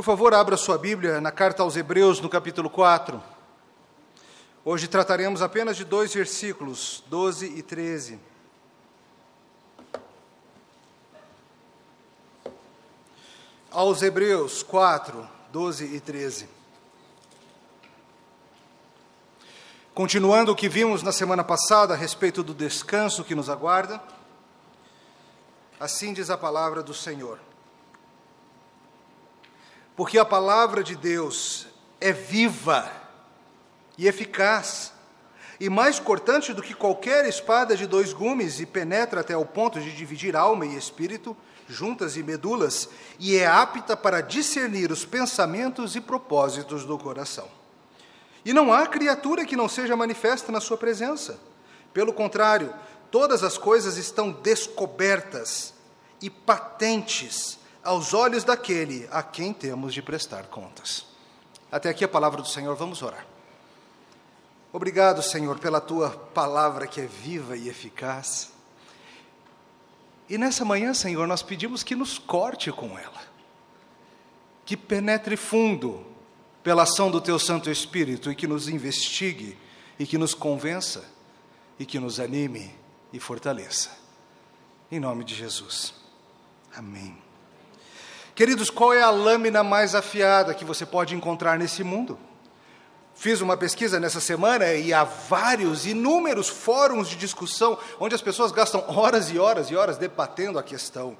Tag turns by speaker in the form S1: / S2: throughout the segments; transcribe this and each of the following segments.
S1: Por favor, abra sua Bíblia na carta aos Hebreus, no capítulo 4. Hoje trataremos apenas de dois versículos, 12 e 13. Aos Hebreus 4, 12 e 13. Continuando o que vimos na semana passada a respeito do descanso que nos aguarda, assim diz a palavra do Senhor. Porque a palavra de Deus é viva e eficaz, e mais cortante do que qualquer espada de dois gumes, e penetra até o ponto de dividir alma e espírito, juntas e medulas, e é apta para discernir os pensamentos e propósitos do coração. E não há criatura que não seja manifesta na sua presença. Pelo contrário, todas as coisas estão descobertas e patentes aos olhos daquele a quem temos de prestar contas. Até aqui a palavra do Senhor, vamos orar. Obrigado, Senhor, pela tua palavra que é viva e eficaz. E nessa manhã, Senhor, nós pedimos que nos corte com ela, que penetre fundo pela ação do teu Santo Espírito e que nos investigue e que nos convença e que nos anime e fortaleça. Em nome de Jesus. Amém. Queridos, qual é a lâmina mais afiada que você pode encontrar nesse mundo? Fiz uma pesquisa nessa semana e há vários, inúmeros fóruns de discussão onde as pessoas gastam horas e horas e horas debatendo a questão.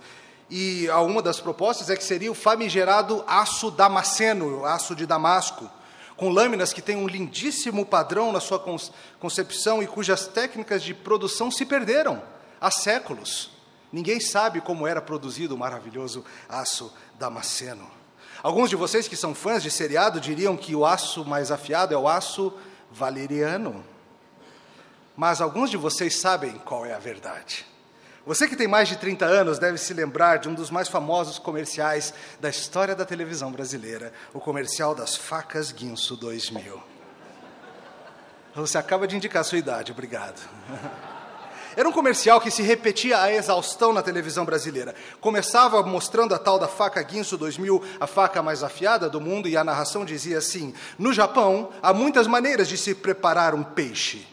S1: E uma das propostas é que seria o famigerado aço damasceno, aço de Damasco, com lâminas que têm um lindíssimo padrão na sua concepção e cujas técnicas de produção se perderam há séculos. Ninguém sabe como era produzido o maravilhoso aço damasceno. Alguns de vocês que são fãs de seriado diriam que o aço mais afiado é o aço valeriano. Mas alguns de vocês sabem qual é a verdade. Você que tem mais de 30 anos deve se lembrar de um dos mais famosos comerciais da história da televisão brasileira, o comercial das facas Guinso 2000. Você acaba de indicar a sua idade, obrigado. Era um comercial que se repetia a exaustão na televisão brasileira. Começava mostrando a tal da faca Guinso 2000, a faca mais afiada do mundo, e a narração dizia assim: No Japão, há muitas maneiras de se preparar um peixe,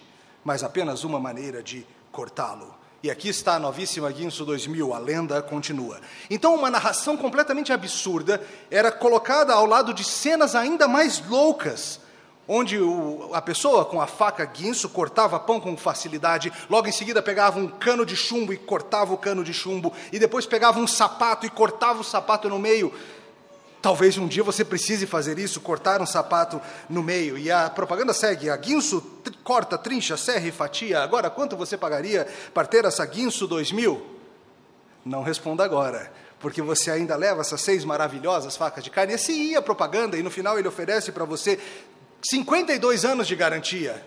S1: mas apenas uma maneira de cortá-lo. E aqui está a novíssima Guinso 2000, a lenda continua. Então, uma narração completamente absurda era colocada ao lado de cenas ainda mais loucas onde o, a pessoa com a faca guinso cortava pão com facilidade, logo em seguida pegava um cano de chumbo e cortava o cano de chumbo, e depois pegava um sapato e cortava o sapato no meio. Talvez um dia você precise fazer isso, cortar um sapato no meio. E a propaganda segue: a guinso corta, trincha, serra e fatia. Agora, quanto você pagaria para ter essa guinso 2000? Não responda agora porque você ainda leva essas seis maravilhosas facas de carne. Assim ia propaganda, e no final ele oferece para você 52 anos de garantia.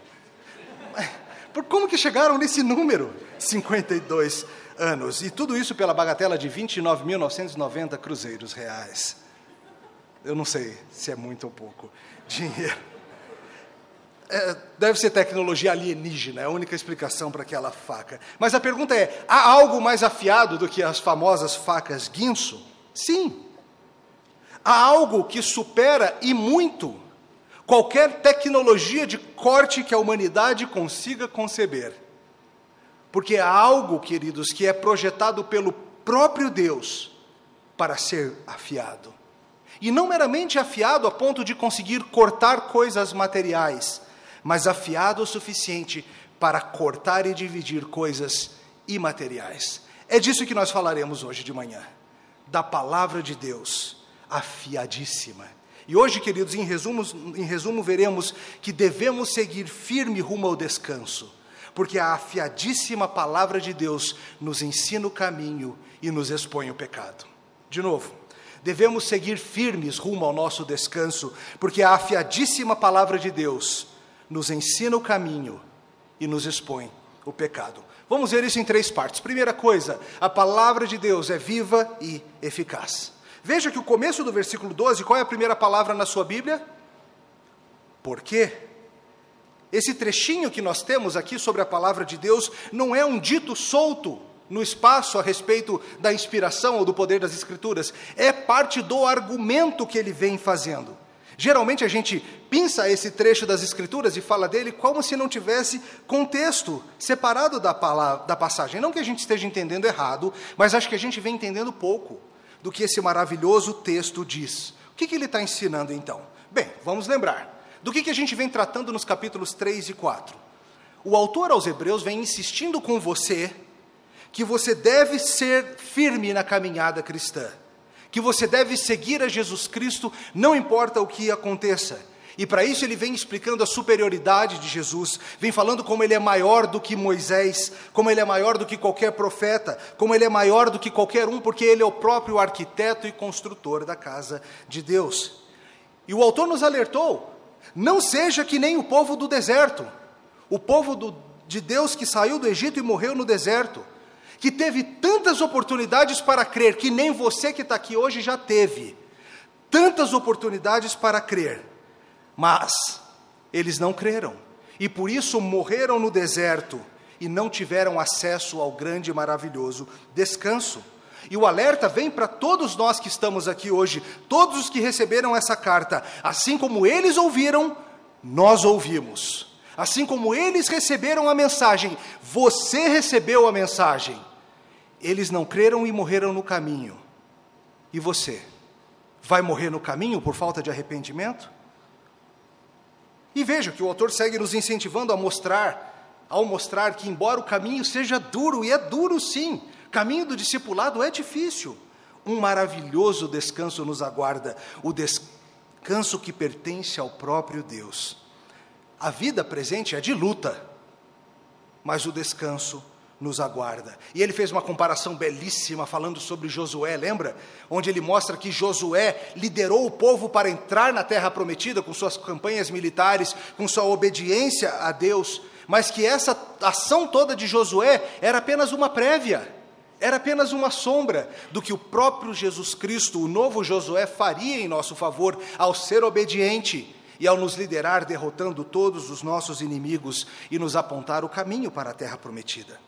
S1: Por como que chegaram nesse número? 52 anos. E tudo isso pela bagatela de 29.990 cruzeiros reais. Eu não sei se é muito ou pouco dinheiro. É, deve ser tecnologia alienígena, é a única explicação para aquela faca. Mas a pergunta é: há algo mais afiado do que as famosas facas guinso? Sim. Há algo que supera e muito qualquer tecnologia de corte que a humanidade consiga conceber. Porque há algo, queridos, que é projetado pelo próprio Deus para ser afiado. E não meramente afiado a ponto de conseguir cortar coisas materiais, mas afiado o suficiente para cortar e dividir coisas imateriais. É disso que nós falaremos hoje de manhã, da palavra de Deus, afiadíssima e hoje, queridos, em resumo, em resumo, veremos que devemos seguir firme rumo ao descanso, porque a afiadíssima palavra de Deus nos ensina o caminho e nos expõe o pecado. De novo, devemos seguir firmes rumo ao nosso descanso, porque a afiadíssima palavra de Deus nos ensina o caminho e nos expõe o pecado. Vamos ver isso em três partes. Primeira coisa, a palavra de Deus é viva e eficaz. Veja que o começo do versículo 12, qual é a primeira palavra na sua Bíblia? Por quê? Esse trechinho que nós temos aqui sobre a palavra de Deus não é um dito solto no espaço a respeito da inspiração ou do poder das Escrituras, é parte do argumento que ele vem fazendo. Geralmente a gente pinça esse trecho das Escrituras e fala dele como se não tivesse contexto separado da, palavra, da passagem. Não que a gente esteja entendendo errado, mas acho que a gente vem entendendo pouco do que esse maravilhoso texto diz. O que, que ele está ensinando então? Bem, vamos lembrar. Do que, que a gente vem tratando nos capítulos 3 e 4? O autor aos Hebreus vem insistindo com você que você deve ser firme na caminhada cristã que você deve seguir a Jesus Cristo, não importa o que aconteça. E para isso ele vem explicando a superioridade de Jesus, vem falando como ele é maior do que Moisés, como ele é maior do que qualquer profeta, como ele é maior do que qualquer um, porque ele é o próprio arquiteto e construtor da casa de Deus. E o autor nos alertou: não seja que nem o povo do deserto, o povo do, de Deus que saiu do Egito e morreu no deserto que teve tantas oportunidades para crer, que nem você que está aqui hoje já teve, tantas oportunidades para crer, mas eles não creram, e por isso morreram no deserto e não tiveram acesso ao grande e maravilhoso descanso. E o alerta vem para todos nós que estamos aqui hoje, todos os que receberam essa carta, assim como eles ouviram, nós ouvimos. Assim como eles receberam a mensagem, você recebeu a mensagem. Eles não creram e morreram no caminho. E você? Vai morrer no caminho por falta de arrependimento? E veja que o autor segue nos incentivando a mostrar, ao mostrar que, embora o caminho seja duro, e é duro sim, caminho do discipulado é difícil, um maravilhoso descanso nos aguarda, o descanso que pertence ao próprio Deus. A vida presente é de luta, mas o descanso nos aguarda. E ele fez uma comparação belíssima falando sobre Josué, lembra? Onde ele mostra que Josué liderou o povo para entrar na terra prometida com suas campanhas militares, com sua obediência a Deus, mas que essa ação toda de Josué era apenas uma prévia. Era apenas uma sombra do que o próprio Jesus Cristo, o novo Josué, faria em nosso favor ao ser obediente e ao nos liderar derrotando todos os nossos inimigos e nos apontar o caminho para a terra prometida.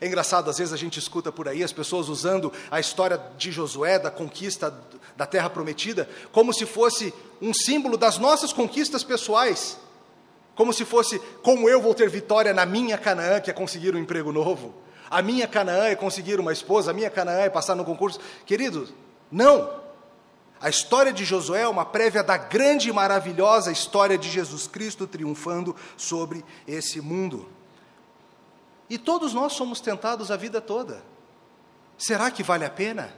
S1: É engraçado, às vezes a gente escuta por aí as pessoas usando a história de Josué, da conquista da terra prometida, como se fosse um símbolo das nossas conquistas pessoais. Como se fosse, como eu vou ter vitória na minha Canaã, que é conseguir um emprego novo. A minha Canaã é conseguir uma esposa, a minha Canaã é passar no concurso. Queridos, não. A história de Josué é uma prévia da grande e maravilhosa história de Jesus Cristo triunfando sobre esse mundo. E todos nós somos tentados a vida toda. Será que vale a pena?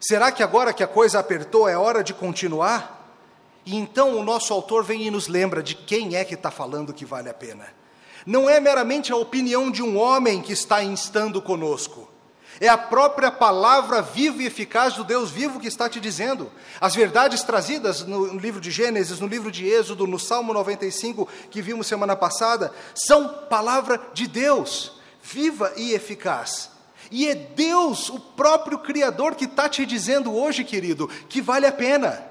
S1: Será que agora que a coisa apertou é hora de continuar? E então o nosso autor vem e nos lembra de quem é que está falando que vale a pena. Não é meramente a opinião de um homem que está instando conosco. É a própria palavra viva e eficaz do Deus vivo que está te dizendo. As verdades trazidas no livro de Gênesis, no livro de Êxodo, no Salmo 95, que vimos semana passada, são palavra de Deus, viva e eficaz. E é Deus, o próprio Criador, que está te dizendo hoje, querido, que vale a pena,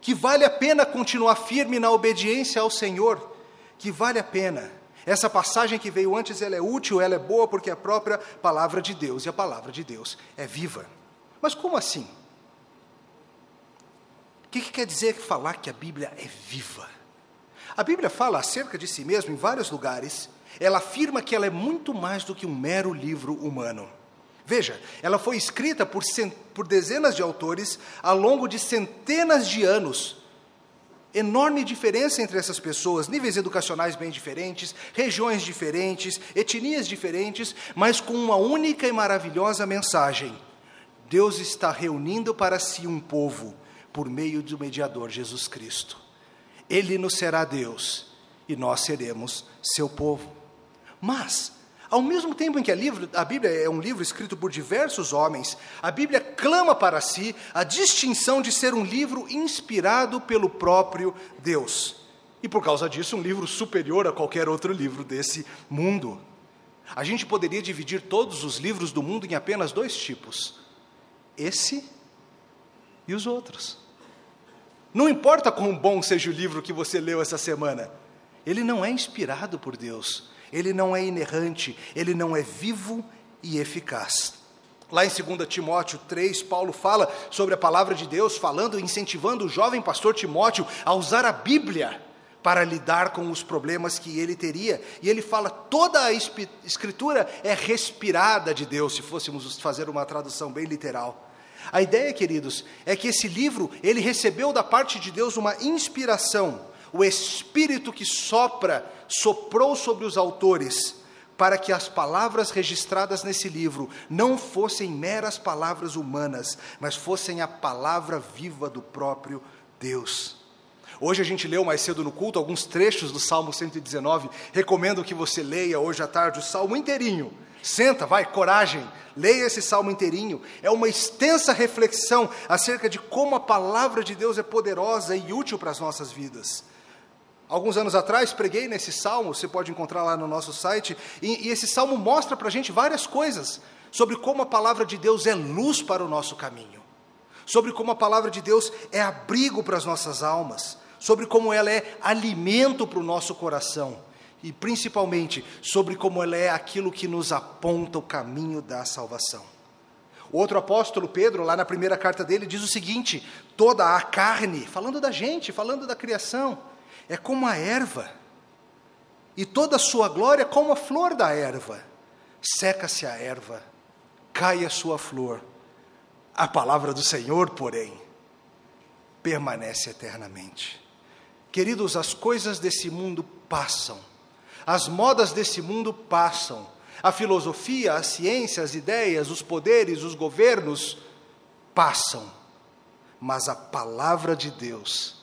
S1: que vale a pena continuar firme na obediência ao Senhor, que vale a pena essa passagem que veio antes, ela é útil, ela é boa porque é a própria palavra de Deus, e a palavra de Deus é viva. Mas como assim? O que, que quer dizer falar que a Bíblia é viva? A Bíblia fala acerca de si mesma em vários lugares. Ela afirma que ela é muito mais do que um mero livro humano. Veja, ela foi escrita por, por dezenas de autores ao longo de centenas de anos, enorme diferença entre essas pessoas, níveis educacionais bem diferentes, regiões diferentes, etnias diferentes, mas com uma única e maravilhosa mensagem: Deus está reunindo para si um povo por meio do mediador Jesus Cristo. Ele nos será Deus e nós seremos seu povo. Mas ao mesmo tempo em que a, livro, a, Bíblia é um livro escrito por diversos homens, a Bíblia clama para si a distinção de ser um livro inspirado pelo próprio Deus. E por causa disso, um livro superior a qualquer outro livro desse mundo. A gente poderia dividir todos os livros do mundo em apenas dois tipos: esse e os outros. Não importa quão bom seja o livro que você leu essa semana, ele não é inspirado por Deus ele não é inerrante, ele não é vivo e eficaz. Lá em 2 Timóteo 3, Paulo fala sobre a palavra de Deus, falando, incentivando o jovem pastor Timóteo a usar a Bíblia para lidar com os problemas que ele teria. E ele fala: toda a escritura é respirada de Deus, se fôssemos fazer uma tradução bem literal. A ideia, queridos, é que esse livro, ele recebeu da parte de Deus uma inspiração, o espírito que sopra, soprou sobre os autores, para que as palavras registradas nesse livro não fossem meras palavras humanas, mas fossem a palavra viva do próprio Deus. Hoje a gente leu mais cedo no culto alguns trechos do Salmo 119. Recomendo que você leia hoje à tarde o salmo inteirinho. Senta, vai, coragem, leia esse salmo inteirinho. É uma extensa reflexão acerca de como a palavra de Deus é poderosa e útil para as nossas vidas. Alguns anos atrás preguei nesse salmo, você pode encontrar lá no nosso site, e, e esse salmo mostra para a gente várias coisas sobre como a palavra de Deus é luz para o nosso caminho, sobre como a palavra de Deus é abrigo para as nossas almas, sobre como ela é alimento para o nosso coração e principalmente sobre como ela é aquilo que nos aponta o caminho da salvação. O outro apóstolo, Pedro, lá na primeira carta dele, diz o seguinte: toda a carne, falando da gente, falando da criação, é como a erva, e toda a sua glória como a flor da erva. Seca-se a erva, cai a sua flor. A palavra do Senhor, porém, permanece eternamente. Queridos, as coisas desse mundo passam, as modas desse mundo passam, a filosofia, a ciência, as ideias, os poderes, os governos passam, mas a palavra de Deus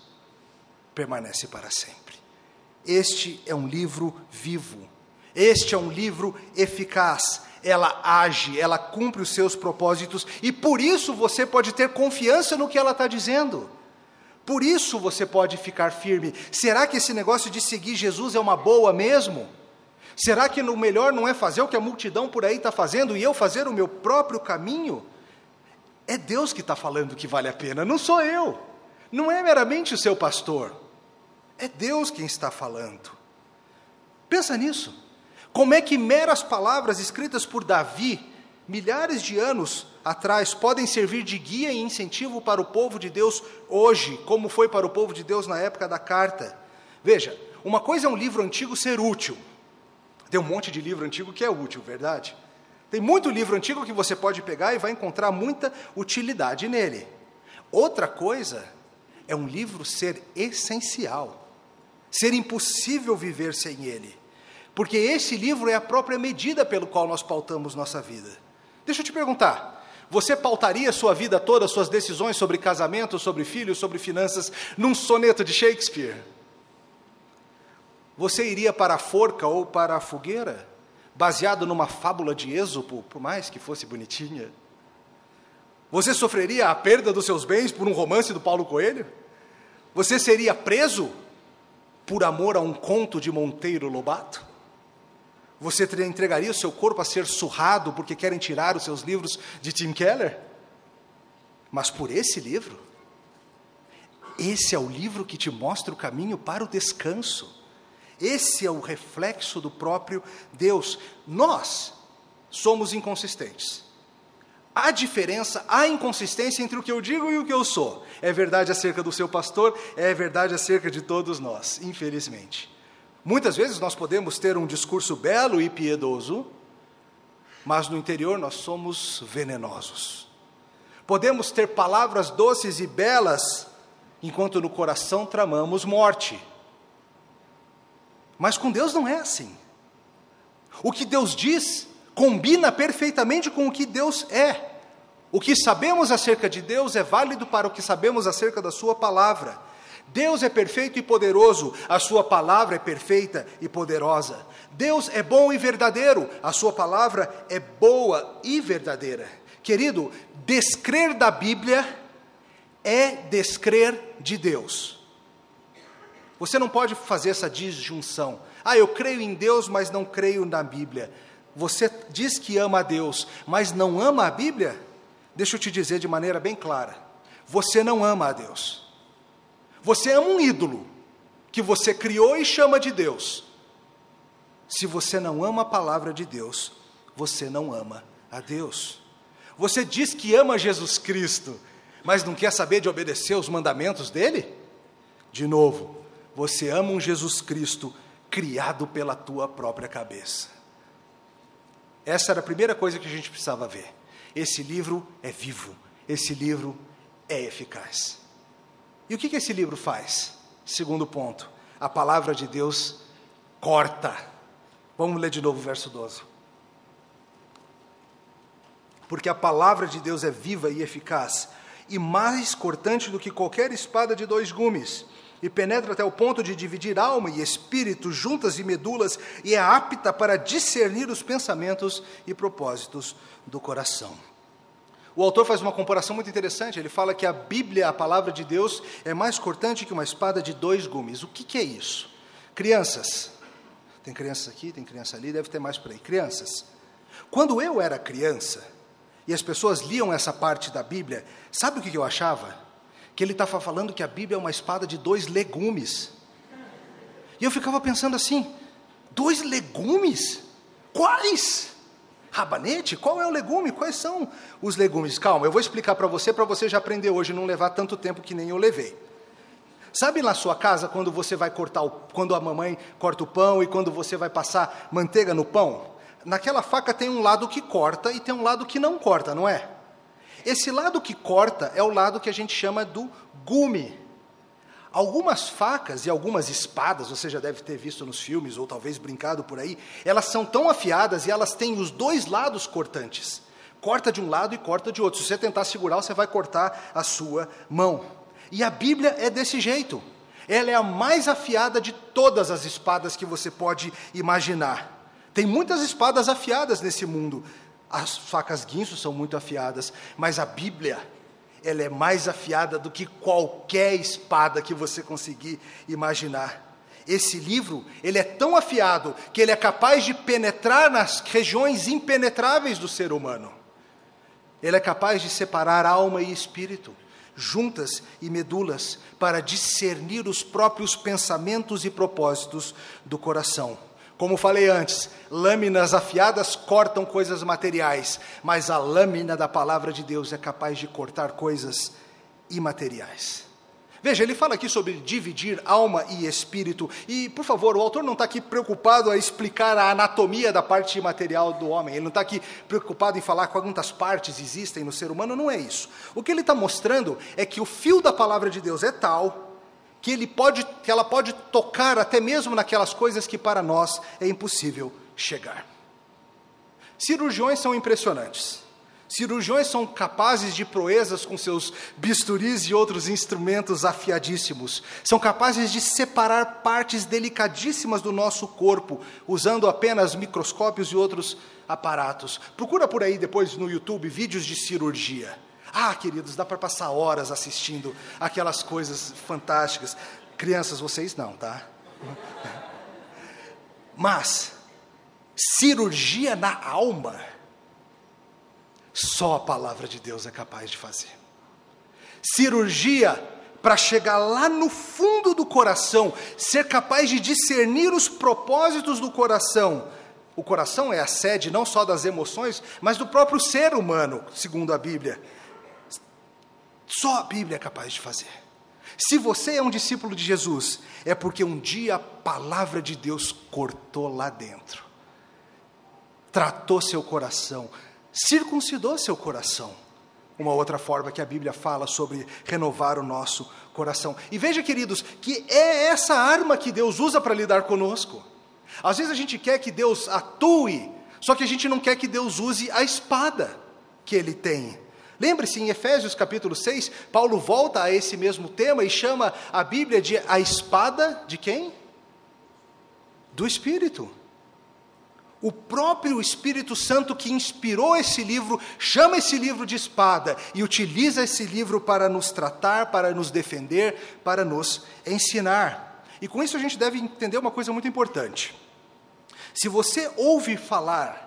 S1: permanece para sempre. Este é um livro vivo, este é um livro eficaz, ela age, ela cumpre os seus propósitos e por isso você pode ter confiança no que ela está dizendo. Por isso você pode ficar firme. Será que esse negócio de seguir Jesus é uma boa mesmo? Será que o melhor não é fazer o que a multidão por aí está fazendo e eu fazer o meu próprio caminho? É Deus que está falando que vale a pena, não sou eu. Não é meramente o seu pastor. É Deus quem está falando. Pensa nisso. Como é que meras palavras escritas por Davi, milhares de anos atrás podem servir de guia e incentivo para o povo de Deus hoje, como foi para o povo de Deus na época da carta. Veja, uma coisa é um livro antigo ser útil. Tem um monte de livro antigo que é útil, verdade? Tem muito livro antigo que você pode pegar e vai encontrar muita utilidade nele. Outra coisa é um livro ser essencial, ser impossível viver sem ele. Porque esse livro é a própria medida pelo qual nós pautamos nossa vida. Deixa eu te perguntar: você pautaria sua vida toda, suas decisões sobre casamento, sobre filhos, sobre finanças, num soneto de Shakespeare? Você iria para a forca ou para a fogueira, baseado numa fábula de Êxopo, por mais que fosse bonitinha? Você sofreria a perda dos seus bens por um romance do Paulo Coelho? Você seria preso por amor a um conto de Monteiro Lobato? Você entregaria o seu corpo a ser surrado porque querem tirar os seus livros de Tim Keller? Mas por esse livro, esse é o livro que te mostra o caminho para o descanso. Esse é o reflexo do próprio Deus. Nós somos inconsistentes. Há diferença, há inconsistência entre o que eu digo e o que eu sou. É verdade acerca do seu pastor, é verdade acerca de todos nós, infelizmente. Muitas vezes nós podemos ter um discurso belo e piedoso, mas no interior nós somos venenosos. Podemos ter palavras doces e belas, enquanto no coração tramamos morte. Mas com Deus não é assim. O que Deus diz combina perfeitamente com o que Deus é. O que sabemos acerca de Deus é válido para o que sabemos acerca da Sua palavra. Deus é perfeito e poderoso, a Sua palavra é perfeita e poderosa. Deus é bom e verdadeiro, a Sua palavra é boa e verdadeira. Querido, descrer da Bíblia é descrer de Deus. Você não pode fazer essa disjunção. Ah, eu creio em Deus, mas não creio na Bíblia. Você diz que ama a Deus, mas não ama a Bíblia? Deixa eu te dizer de maneira bem clara: você não ama a Deus. Você ama um ídolo que você criou e chama de Deus. Se você não ama a palavra de Deus, você não ama a Deus. Você diz que ama Jesus Cristo, mas não quer saber de obedecer os mandamentos dele? De novo, você ama um Jesus Cristo criado pela tua própria cabeça. Essa era a primeira coisa que a gente precisava ver. Esse livro é vivo, esse livro é eficaz. E o que, que esse livro faz? Segundo ponto, a palavra de Deus corta. Vamos ler de novo o verso 12. Porque a palavra de Deus é viva e eficaz, e mais cortante do que qualquer espada de dois gumes, e penetra até o ponto de dividir alma e espírito, juntas e medulas, e é apta para discernir os pensamentos e propósitos do coração. O autor faz uma comparação muito interessante. Ele fala que a Bíblia, a palavra de Deus, é mais cortante que uma espada de dois gumes. O que, que é isso? Crianças. Tem crianças aqui, tem criança ali, deve ter mais por aí. Crianças. Quando eu era criança, e as pessoas liam essa parte da Bíblia, sabe o que eu achava? Que ele estava falando que a Bíblia é uma espada de dois legumes. E eu ficava pensando assim: dois legumes? Quais? Rabanete? Qual é o legume? Quais são os legumes? Calma, eu vou explicar para você, para você já aprender hoje, não levar tanto tempo que nem eu levei. Sabe na sua casa quando você vai cortar o, quando a mamãe corta o pão e quando você vai passar manteiga no pão? naquela faca tem um lado que corta e tem um lado que não corta, não é? Esse lado que corta é o lado que a gente chama do gume. Algumas facas e algumas espadas, você já deve ter visto nos filmes ou talvez brincado por aí, elas são tão afiadas e elas têm os dois lados cortantes. Corta de um lado e corta de outro. Se você tentar segurar, você vai cortar a sua mão. E a Bíblia é desse jeito. Ela é a mais afiada de todas as espadas que você pode imaginar. Tem muitas espadas afiadas nesse mundo. As facas guinso são muito afiadas, mas a Bíblia, ela é mais afiada do que qualquer espada que você conseguir imaginar. Esse livro, ele é tão afiado que ele é capaz de penetrar nas regiões impenetráveis do ser humano. Ele é capaz de separar alma e espírito, juntas e medulas, para discernir os próprios pensamentos e propósitos do coração. Como falei antes, lâminas afiadas cortam coisas materiais, mas a lâmina da palavra de Deus é capaz de cortar coisas imateriais. Veja, ele fala aqui sobre dividir alma e espírito, e, por favor, o autor não está aqui preocupado a explicar a anatomia da parte imaterial do homem, ele não está aqui preocupado em falar quantas partes existem no ser humano, não é isso. O que ele está mostrando é que o fio da palavra de Deus é tal que, ele pode, que ela pode tocar até mesmo naquelas coisas que para nós é impossível chegar. Cirurgiões são impressionantes. Cirurgiões são capazes de proezas com seus bisturis e outros instrumentos afiadíssimos. São capazes de separar partes delicadíssimas do nosso corpo, usando apenas microscópios e outros aparatos. Procura por aí depois no YouTube vídeos de cirurgia. Ah, queridos, dá para passar horas assistindo aquelas coisas fantásticas. Crianças, vocês não, tá? Mas, cirurgia na alma, só a palavra de Deus é capaz de fazer. Cirurgia para chegar lá no fundo do coração, ser capaz de discernir os propósitos do coração. O coração é a sede não só das emoções, mas do próprio ser humano, segundo a Bíblia. Só a Bíblia é capaz de fazer. Se você é um discípulo de Jesus, é porque um dia a palavra de Deus cortou lá dentro, tratou seu coração, circuncidou seu coração. Uma outra forma que a Bíblia fala sobre renovar o nosso coração. E veja, queridos, que é essa arma que Deus usa para lidar conosco. Às vezes a gente quer que Deus atue, só que a gente não quer que Deus use a espada que Ele tem. Lembre-se, em Efésios capítulo 6, Paulo volta a esse mesmo tema e chama a Bíblia de a espada de quem? Do Espírito. O próprio Espírito Santo que inspirou esse livro, chama esse livro de espada e utiliza esse livro para nos tratar, para nos defender, para nos ensinar. E com isso a gente deve entender uma coisa muito importante. Se você ouve falar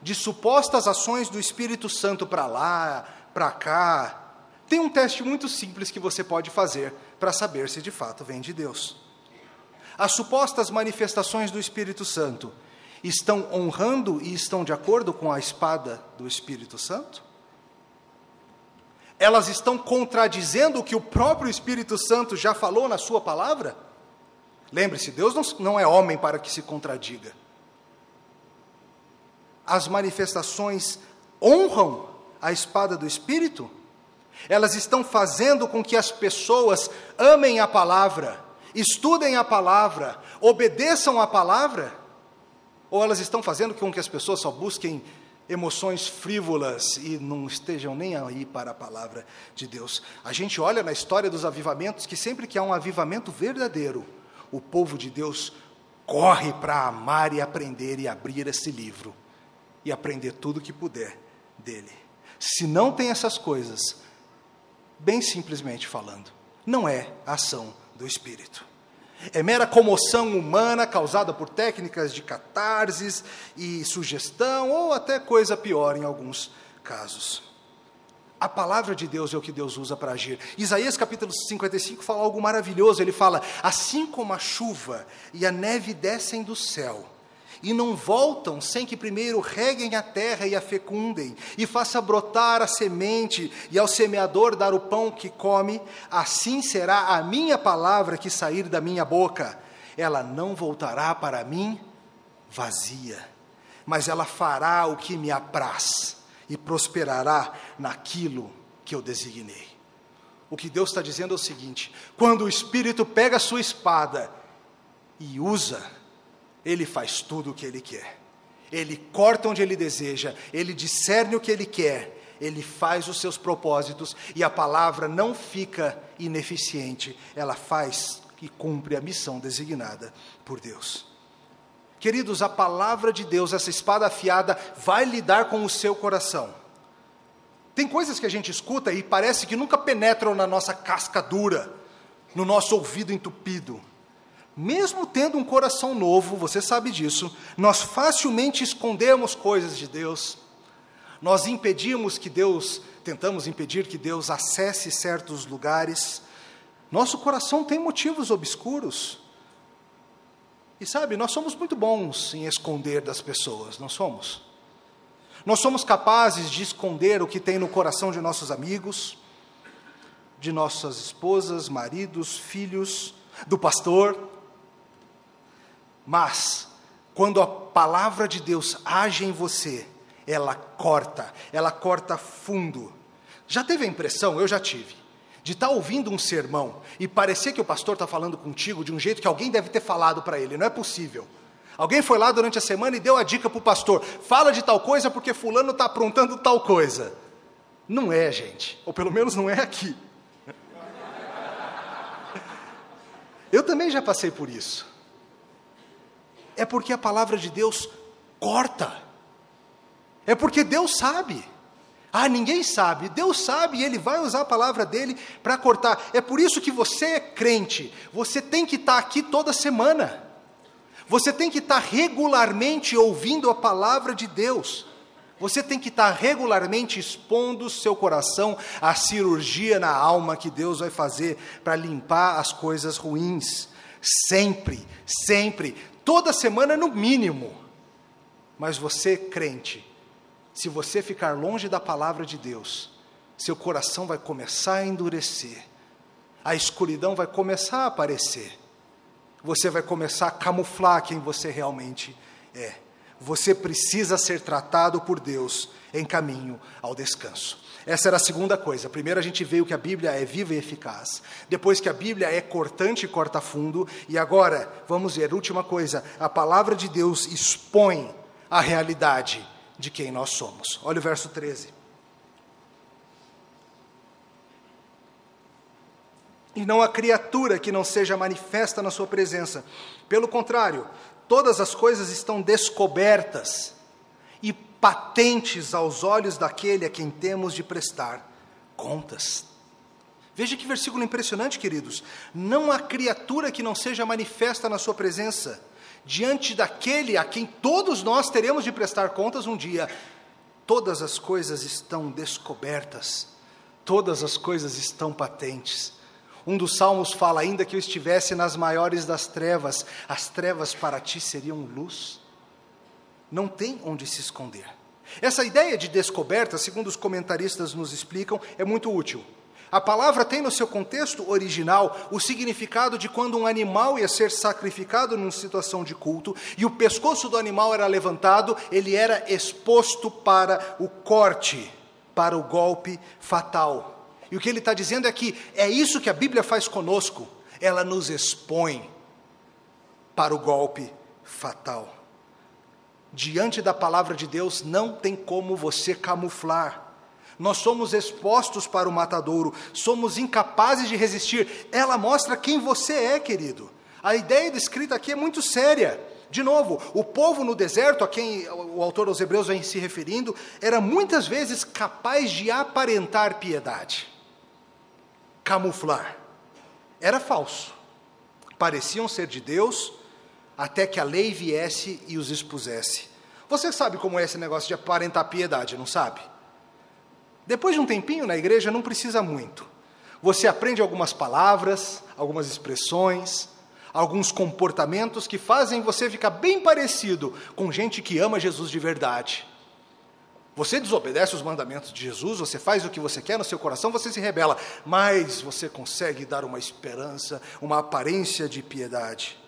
S1: de supostas ações do Espírito Santo para lá, para cá. Tem um teste muito simples que você pode fazer para saber se de fato vem de Deus. As supostas manifestações do Espírito Santo estão honrando e estão de acordo com a espada do Espírito Santo? Elas estão contradizendo o que o próprio Espírito Santo já falou na Sua palavra? Lembre-se, Deus não, não é homem para que se contradiga. As manifestações honram a espada do Espírito? Elas estão fazendo com que as pessoas amem a palavra, estudem a palavra, obedeçam a palavra? Ou elas estão fazendo com que as pessoas só busquem emoções frívolas e não estejam nem aí para a palavra de Deus? A gente olha na história dos avivamentos que sempre que há um avivamento verdadeiro, o povo de Deus corre para amar e aprender e abrir esse livro e aprender tudo que puder dele. Se não tem essas coisas, bem simplesmente falando, não é ação do Espírito. É mera comoção humana causada por técnicas de catarses e sugestão, ou até coisa pior em alguns casos. A palavra de Deus é o que Deus usa para agir. Isaías capítulo 55 fala algo maravilhoso. Ele fala: Assim como a chuva e a neve descem do céu e não voltam sem que primeiro reguem a terra e a fecundem, e faça brotar a semente, e ao semeador dar o pão que come, assim será a minha palavra que sair da minha boca. Ela não voltará para mim vazia, mas ela fará o que me apraz e prosperará naquilo que eu designei. O que Deus está dizendo é o seguinte: quando o Espírito pega a sua espada e usa, ele faz tudo o que ele quer. Ele corta onde ele deseja, ele discerne o que ele quer, ele faz os seus propósitos e a palavra não fica ineficiente, ela faz e cumpre a missão designada por Deus. Queridos, a palavra de Deus, essa espada afiada, vai lidar com o seu coração. Tem coisas que a gente escuta e parece que nunca penetram na nossa casca dura, no nosso ouvido entupido. Mesmo tendo um coração novo, você sabe disso, nós facilmente escondemos coisas de Deus. Nós impedimos que Deus, tentamos impedir que Deus acesse certos lugares. Nosso coração tem motivos obscuros. E sabe, nós somos muito bons em esconder das pessoas, não somos? Nós somos capazes de esconder o que tem no coração de nossos amigos, de nossas esposas, maridos, filhos, do pastor. Mas, quando a palavra de Deus age em você, ela corta, ela corta fundo. Já teve a impressão, eu já tive, de estar tá ouvindo um sermão e parecer que o pastor está falando contigo de um jeito que alguém deve ter falado para ele, não é possível. Alguém foi lá durante a semana e deu a dica para o pastor: fala de tal coisa porque Fulano está aprontando tal coisa. Não é, gente, ou pelo menos não é aqui. Eu também já passei por isso é porque a palavra de Deus corta. É porque Deus sabe. Ah, ninguém sabe. Deus sabe e Ele vai usar a palavra dele para cortar. É por isso que você é crente. Você tem que estar aqui toda semana. Você tem que estar regularmente ouvindo a palavra de Deus. Você tem que estar regularmente expondo seu coração à cirurgia na alma que Deus vai fazer para limpar as coisas ruins. Sempre, sempre toda semana no mínimo. Mas você, crente, se você ficar longe da palavra de Deus, seu coração vai começar a endurecer, a escuridão vai começar a aparecer, você vai começar a camuflar quem você realmente é. Você precisa ser tratado por Deus em caminho ao descanso. Essa era a segunda coisa. Primeiro a gente veio que a Bíblia é viva e eficaz. Depois que a Bíblia é cortante e corta fundo. E agora, vamos ver, última coisa, a palavra de Deus expõe a realidade de quem nós somos. Olha o verso 13. E não há criatura que não seja manifesta na sua presença. Pelo contrário, todas as coisas estão descobertas patentes aos olhos daquele a quem temos de prestar contas. Veja que versículo impressionante, queridos. Não há criatura que não seja manifesta na Sua presença, diante daquele a quem todos nós teremos de prestar contas um dia. Todas as coisas estão descobertas, todas as coisas estão patentes. Um dos salmos fala: ainda que eu estivesse nas maiores das trevas, as trevas para ti seriam luz. Não tem onde se esconder. Essa ideia de descoberta, segundo os comentaristas nos explicam, é muito útil. A palavra tem no seu contexto original o significado de quando um animal ia ser sacrificado numa situação de culto e o pescoço do animal era levantado, ele era exposto para o corte, para o golpe fatal. E o que ele está dizendo é que é isso que a Bíblia faz conosco, ela nos expõe para o golpe fatal. Diante da palavra de Deus não tem como você camuflar. Nós somos expostos para o matadouro, somos incapazes de resistir. Ela mostra quem você é, querido. A ideia descrita aqui é muito séria. De novo, o povo no deserto, a quem o autor aos Hebreus vem se referindo, era muitas vezes capaz de aparentar piedade, camuflar. Era falso. Pareciam ser de Deus, até que a lei viesse e os expusesse. Você sabe como é esse negócio de aparentar piedade, não sabe? Depois de um tempinho na igreja, não precisa muito. Você aprende algumas palavras, algumas expressões, alguns comportamentos que fazem você ficar bem parecido com gente que ama Jesus de verdade. Você desobedece os mandamentos de Jesus, você faz o que você quer no seu coração, você se rebela, mas você consegue dar uma esperança, uma aparência de piedade.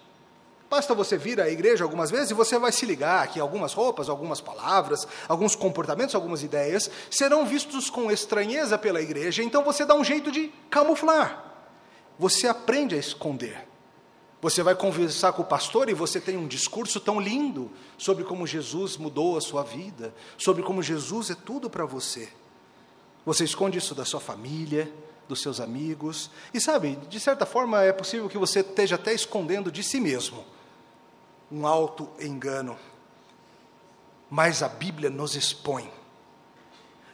S1: Basta você vir à igreja algumas vezes e você vai se ligar que algumas roupas, algumas palavras, alguns comportamentos, algumas ideias serão vistos com estranheza pela igreja, então você dá um jeito de camuflar. Você aprende a esconder. Você vai conversar com o pastor e você tem um discurso tão lindo sobre como Jesus mudou a sua vida, sobre como Jesus é tudo para você. Você esconde isso da sua família, dos seus amigos, e sabe, de certa forma é possível que você esteja até escondendo de si mesmo um alto engano. Mas a Bíblia nos expõe.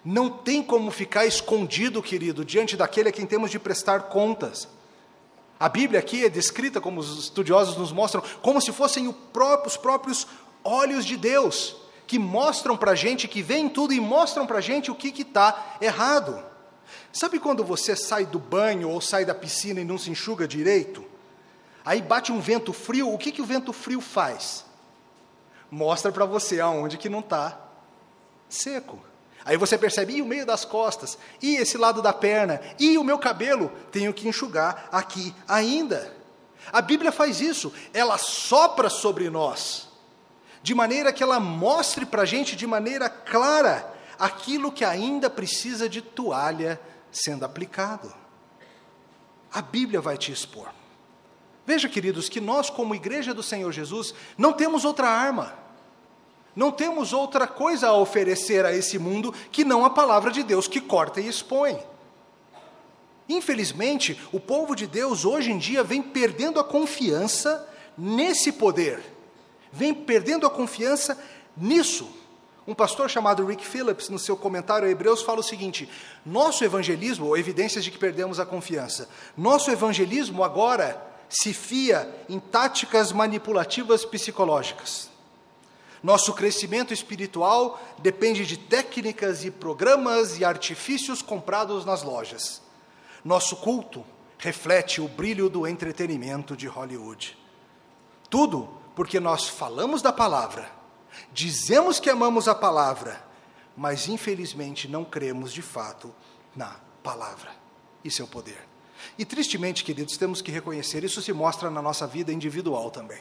S1: Não tem como ficar escondido, querido, diante daquele a quem temos de prestar contas. A Bíblia aqui é descrita, como os estudiosos nos mostram, como se fossem os próprios olhos de Deus, que mostram para a gente, que veem tudo e mostram para a gente o que está errado. Sabe quando você sai do banho ou sai da piscina e não se enxuga direito? Aí bate um vento frio, o que, que o vento frio faz? Mostra para você aonde que não está seco. Aí você percebe, e o meio das costas, e esse lado da perna, e o meu cabelo, tenho que enxugar aqui ainda. A Bíblia faz isso, ela sopra sobre nós, de maneira que ela mostre para a gente de maneira clara aquilo que ainda precisa de toalha sendo aplicado. A Bíblia vai te expor. Veja, queridos, que nós, como igreja do Senhor Jesus, não temos outra arma, não temos outra coisa a oferecer a esse mundo que não a palavra de Deus que corta e expõe. Infelizmente, o povo de Deus hoje em dia vem perdendo a confiança nesse poder, vem perdendo a confiança nisso. Um pastor chamado Rick Phillips, no seu comentário a Hebreus, fala o seguinte: nosso evangelismo, ou evidências de que perdemos a confiança, nosso evangelismo agora se fia em táticas manipulativas psicológicas. Nosso crescimento espiritual depende de técnicas e programas e artifícios comprados nas lojas. Nosso culto reflete o brilho do entretenimento de Hollywood. Tudo porque nós falamos da palavra, dizemos que amamos a palavra, mas infelizmente não cremos de fato na palavra e seu poder. E tristemente, queridos, temos que reconhecer, isso se mostra na nossa vida individual também.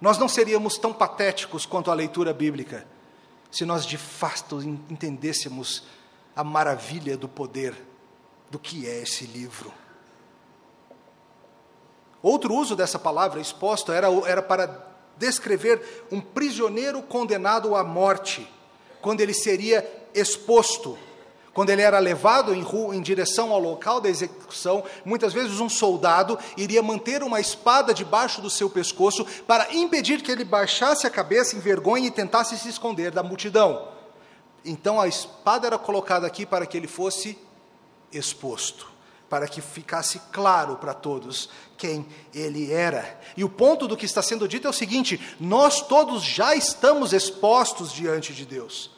S1: Nós não seríamos tão patéticos quanto a leitura bíblica se nós de fato entendêssemos a maravilha do poder do que é esse livro. Outro uso dessa palavra exposto era, era para descrever um prisioneiro condenado à morte, quando ele seria exposto quando ele era levado em, rua, em direção ao local da execução, muitas vezes um soldado iria manter uma espada debaixo do seu pescoço para impedir que ele baixasse a cabeça em vergonha e tentasse se esconder da multidão. Então a espada era colocada aqui para que ele fosse exposto, para que ficasse claro para todos quem ele era. E o ponto do que está sendo dito é o seguinte: nós todos já estamos expostos diante de Deus.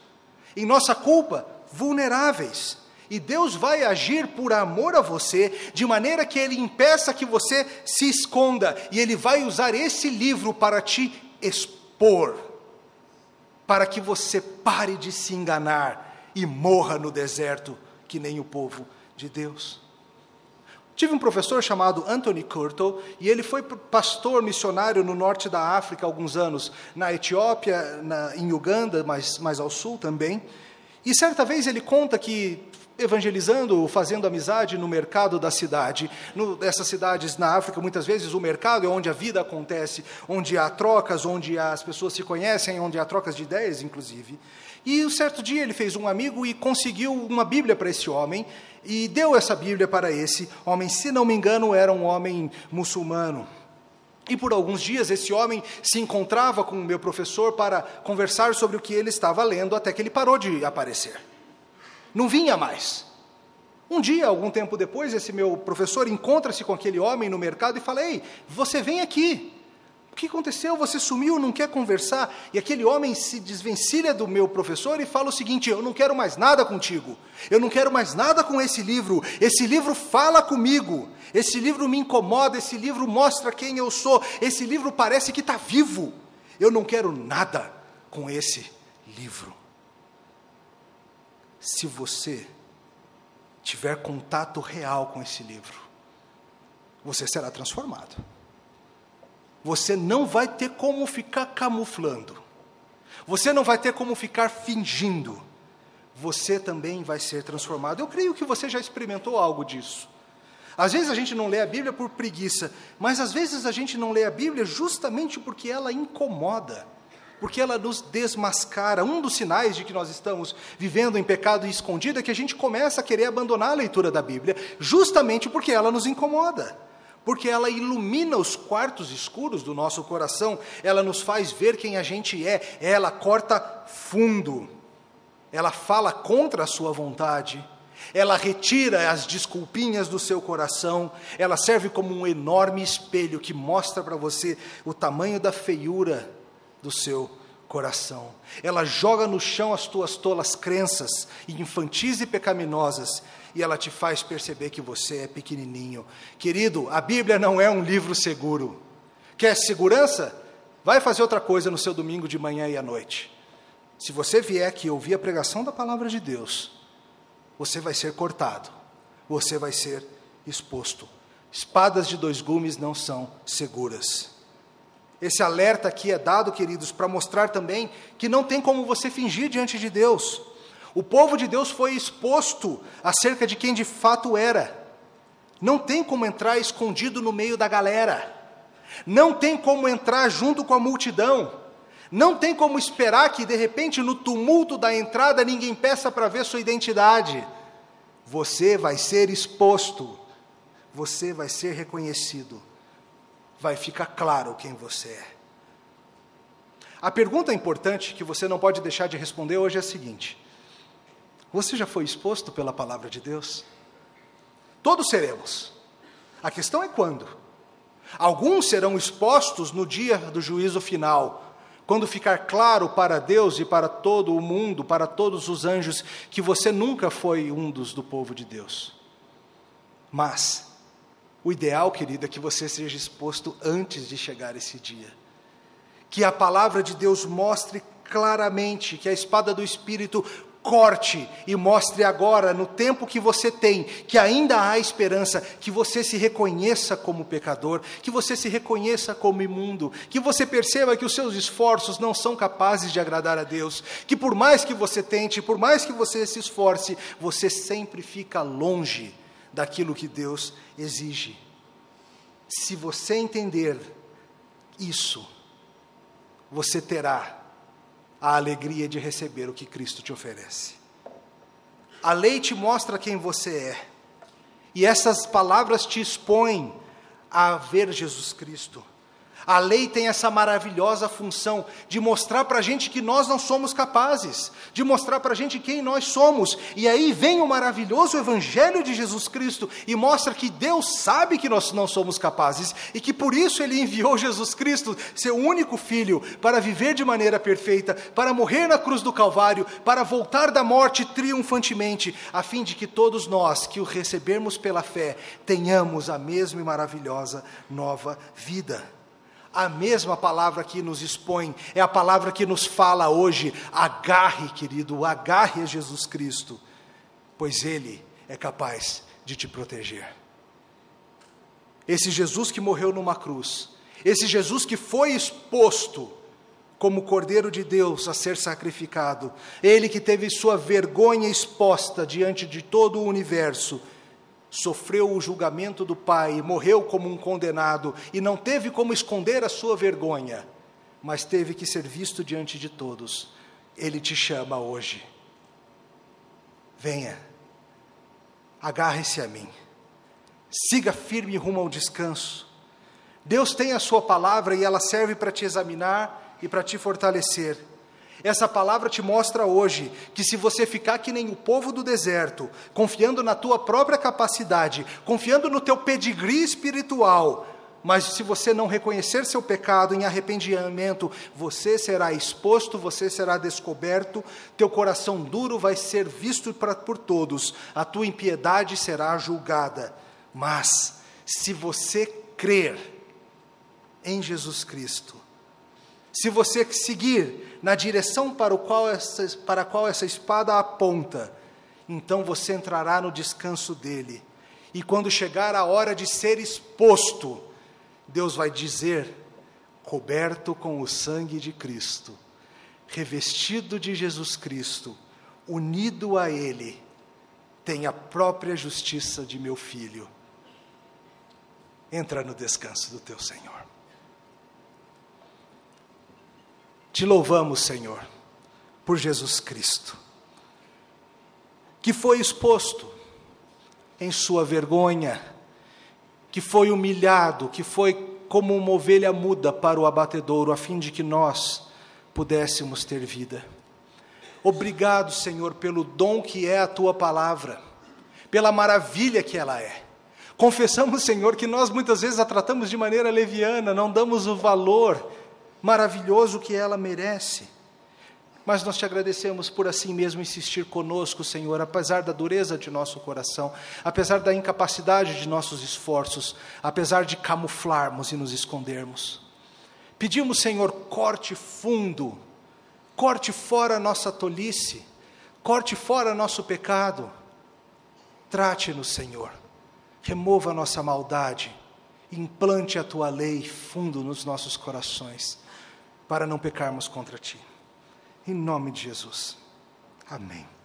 S1: Em nossa culpa, vulneráveis. E Deus vai agir por amor a você, de maneira que Ele impeça que você se esconda, e Ele vai usar esse livro para te expor. para que você pare de se enganar e morra no deserto, que nem o povo de Deus. Tive um professor chamado Anthony Curto, e ele foi pastor missionário no norte da África há alguns anos, na Etiópia, na, em Uganda, mas mais ao sul também. E certa vez ele conta que evangelizando, fazendo amizade no mercado da cidade. No, essas cidades na África, muitas vezes o mercado é onde a vida acontece, onde há trocas, onde as pessoas se conhecem, onde há trocas de ideias, inclusive. E um certo dia ele fez um amigo e conseguiu uma Bíblia para esse homem e deu essa Bíblia para esse homem. Se não me engano, era um homem muçulmano. E por alguns dias esse homem se encontrava com o meu professor para conversar sobre o que ele estava lendo, até que ele parou de aparecer não vinha mais. Um dia, algum tempo depois, esse meu professor encontra-se com aquele homem no mercado e fala: Ei, você vem aqui. O que aconteceu? Você sumiu, não quer conversar? E aquele homem se desvencilha do meu professor e fala o seguinte: Eu não quero mais nada contigo. Eu não quero mais nada com esse livro. Esse livro fala comigo. Esse livro me incomoda. Esse livro mostra quem eu sou. Esse livro parece que está vivo. Eu não quero nada com esse livro se você tiver contato real com esse livro, você será transformado. Você não vai ter como ficar camuflando. Você não vai ter como ficar fingindo. Você também vai ser transformado. Eu creio que você já experimentou algo disso. Às vezes a gente não lê a Bíblia por preguiça, mas às vezes a gente não lê a Bíblia justamente porque ela incomoda porque ela nos desmascara. Um dos sinais de que nós estamos vivendo em pecado escondido é que a gente começa a querer abandonar a leitura da Bíblia, justamente porque ela nos incomoda. Porque ela ilumina os quartos escuros do nosso coração, ela nos faz ver quem a gente é, ela corta fundo, ela fala contra a sua vontade, ela retira as desculpinhas do seu coração, ela serve como um enorme espelho que mostra para você o tamanho da feiura do seu coração. Ela joga no chão as tuas tolas crenças, infantis e pecaminosas, e ela te faz perceber que você é pequenininho. Querido, a Bíblia não é um livro seguro. Quer segurança? Vai fazer outra coisa no seu domingo de manhã e à noite. Se você vier aqui ouvir a pregação da palavra de Deus, você vai ser cortado, você vai ser exposto. Espadas de dois gumes não são seguras. Esse alerta aqui é dado, queridos, para mostrar também que não tem como você fingir diante de Deus. O povo de Deus foi exposto acerca de quem de fato era. Não tem como entrar escondido no meio da galera. Não tem como entrar junto com a multidão. Não tem como esperar que, de repente, no tumulto da entrada, ninguém peça para ver sua identidade. Você vai ser exposto. Você vai ser reconhecido vai ficar claro quem você é. A pergunta importante que você não pode deixar de responder hoje é a seguinte: Você já foi exposto pela palavra de Deus? Todos seremos. A questão é quando. Alguns serão expostos no dia do juízo final, quando ficar claro para Deus e para todo o mundo, para todos os anjos, que você nunca foi um dos do povo de Deus. Mas, o ideal, querido, é que você seja exposto antes de chegar esse dia. Que a palavra de Deus mostre claramente, que a espada do Espírito corte e mostre agora, no tempo que você tem, que ainda há esperança, que você se reconheça como pecador, que você se reconheça como imundo, que você perceba que os seus esforços não são capazes de agradar a Deus, que por mais que você tente, por mais que você se esforce, você sempre fica longe daquilo que Deus exige. Se você entender isso, você terá a alegria de receber o que Cristo te oferece. A lei te mostra quem você é, e essas palavras te expõem a ver Jesus Cristo. A lei tem essa maravilhosa função de mostrar para a gente que nós não somos capazes, de mostrar para a gente quem nós somos. E aí vem o maravilhoso Evangelho de Jesus Cristo e mostra que Deus sabe que nós não somos capazes e que por isso Ele enviou Jesus Cristo, seu único filho, para viver de maneira perfeita, para morrer na cruz do Calvário, para voltar da morte triunfantemente, a fim de que todos nós que o recebermos pela fé tenhamos a mesma e maravilhosa nova vida. A mesma palavra que nos expõe, é a palavra que nos fala hoje. Agarre, querido, agarre a Jesus Cristo, pois Ele é capaz de te proteger. Esse Jesus que morreu numa cruz, esse Jesus que foi exposto como Cordeiro de Deus a ser sacrificado, ele que teve sua vergonha exposta diante de todo o universo, sofreu o julgamento do Pai, morreu como um condenado e não teve como esconder a sua vergonha, mas teve que ser visto diante de todos. Ele te chama hoje. Venha, agarre-se a mim, siga firme rumo ao descanso. Deus tem a sua palavra e ela serve para te examinar e para te fortalecer. Essa palavra te mostra hoje que se você ficar que nem o povo do deserto, confiando na tua própria capacidade, confiando no teu pedigree espiritual, mas se você não reconhecer seu pecado em arrependimento, você será exposto, você será descoberto, teu coração duro vai ser visto por todos, a tua impiedade será julgada. Mas, se você crer em Jesus Cristo, se você seguir na direção para, o qual essa, para a qual essa espada aponta, então você entrará no descanso dele. E quando chegar a hora de ser exposto, Deus vai dizer: coberto com o sangue de Cristo, revestido de Jesus Cristo, unido a Ele, tem a própria justiça de meu filho. Entra no descanso do teu Senhor. Te louvamos, Senhor, por Jesus Cristo, que foi exposto em sua vergonha, que foi humilhado, que foi como uma ovelha muda para o abatedouro, a fim de que nós pudéssemos ter vida. Obrigado, Senhor, pelo dom que é a tua palavra, pela maravilha que ela é. Confessamos, Senhor, que nós muitas vezes a tratamos de maneira leviana, não damos o valor maravilhoso que ela merece. Mas nós te agradecemos por assim mesmo insistir conosco, Senhor, apesar da dureza de nosso coração, apesar da incapacidade de nossos esforços, apesar de camuflarmos e nos escondermos. Pedimos, Senhor, corte fundo, corte fora nossa tolice, corte fora nosso pecado. Trate-nos, Senhor, remova a nossa maldade, implante a tua lei fundo nos nossos corações para não pecarmos contra ti. Em nome de Jesus. Amém.